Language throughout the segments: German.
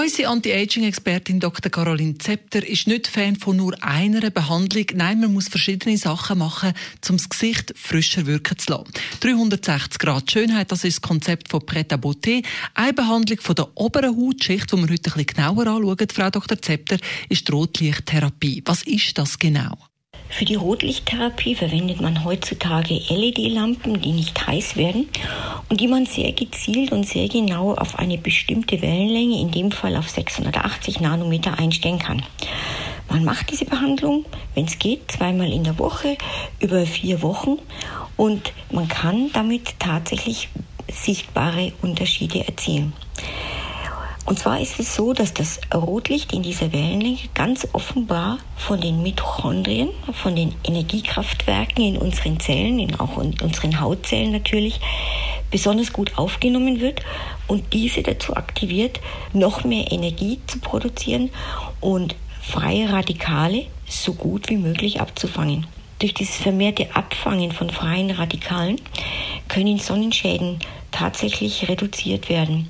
Unsere Anti-Aging-Expertin Dr. Caroline Zepter ist nicht Fan von nur einer Behandlung. Nein, man muss verschiedene Sachen machen, um das Gesicht frischer wirken zu lassen. 360 Grad Schönheit, das ist das Konzept von Pret à Beauté. Eine Behandlung von der oberen Hautschicht, die wir heute ein bisschen genauer anschauen, Frau Dr. Zepter, ist die Rotlichttherapie. Was ist das genau? Für die Rotlichttherapie verwendet man heutzutage LED-Lampen, die nicht heiß werden und die man sehr gezielt und sehr genau auf eine bestimmte Wellenlänge, in dem Fall auf 680 Nanometer, einstellen kann. Man macht diese Behandlung, wenn es geht, zweimal in der Woche über vier Wochen und man kann damit tatsächlich sichtbare Unterschiede erzielen. Und zwar ist es so, dass das Rotlicht in dieser Wellenlänge ganz offenbar von den Mitochondrien, von den Energiekraftwerken in unseren Zellen, in auch in unseren Hautzellen natürlich, besonders gut aufgenommen wird und diese dazu aktiviert, noch mehr Energie zu produzieren und freie Radikale so gut wie möglich abzufangen. Durch dieses vermehrte Abfangen von freien Radikalen können Sonnenschäden tatsächlich reduziert werden.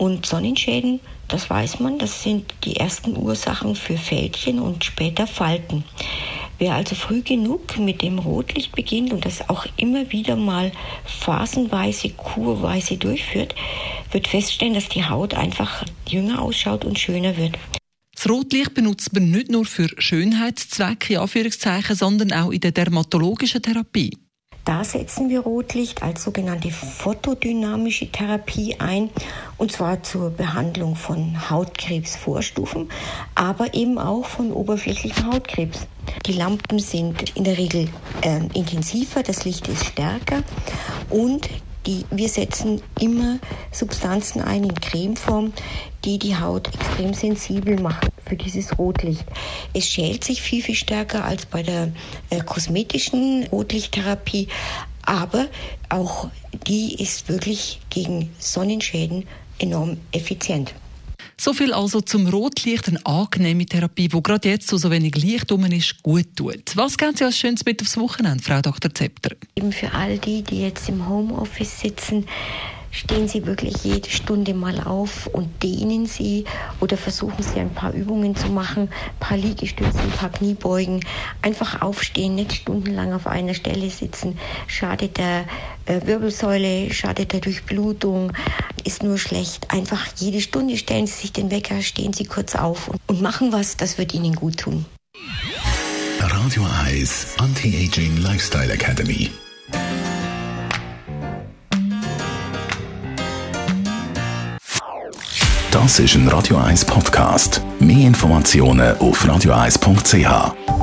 Und Sonnenschäden, das weiß man, das sind die ersten Ursachen für Fältchen und später Falten. Wer also früh genug mit dem Rotlicht beginnt und das auch immer wieder mal phasenweise, kurweise durchführt, wird feststellen, dass die Haut einfach jünger ausschaut und schöner wird. Das Rotlicht benutzt man nicht nur für Schönheitszwecke, sondern auch in der dermatologischen Therapie. Da setzen wir Rotlicht als sogenannte photodynamische Therapie ein, und zwar zur Behandlung von Hautkrebsvorstufen, aber eben auch von oberflächlichem Hautkrebs. Die Lampen sind in der Regel äh, intensiver, das Licht ist stärker und die, wir setzen immer Substanzen ein in Cremeform, die die Haut extrem sensibel machen für dieses Rotlicht. Es schält sich viel, viel stärker als bei der äh, kosmetischen Rotlichttherapie, aber auch die ist wirklich gegen Sonnenschäden enorm effizient. So viel also zum Rotlicht, eine angenehme Therapie, wo gerade jetzt, wo so wenig Licht um ist, gut tut. Was gehen Sie als Schönes mit aufs Wochenende, Frau Dr. Zepter? Eben für all die, die jetzt im Homeoffice sitzen, stehen Sie wirklich jede Stunde mal auf und dehnen Sie oder versuchen Sie ein paar Übungen zu machen, ein paar Liegestütze, ein paar Kniebeugen. Einfach aufstehen, nicht stundenlang auf einer Stelle sitzen. Schadet der äh, Wirbelsäule, schadet der Durchblutung, ist nur schlecht. Einfach jede Stunde stellen Sie sich den Wecker, stehen Sie kurz auf und, machen was, das wird Ihnen gut tun. Radio Eyes Anti-Aging Lifestyle Academy. Das ist ein Radio 1 Podcast. Mehr Informationen auf radio1.ch.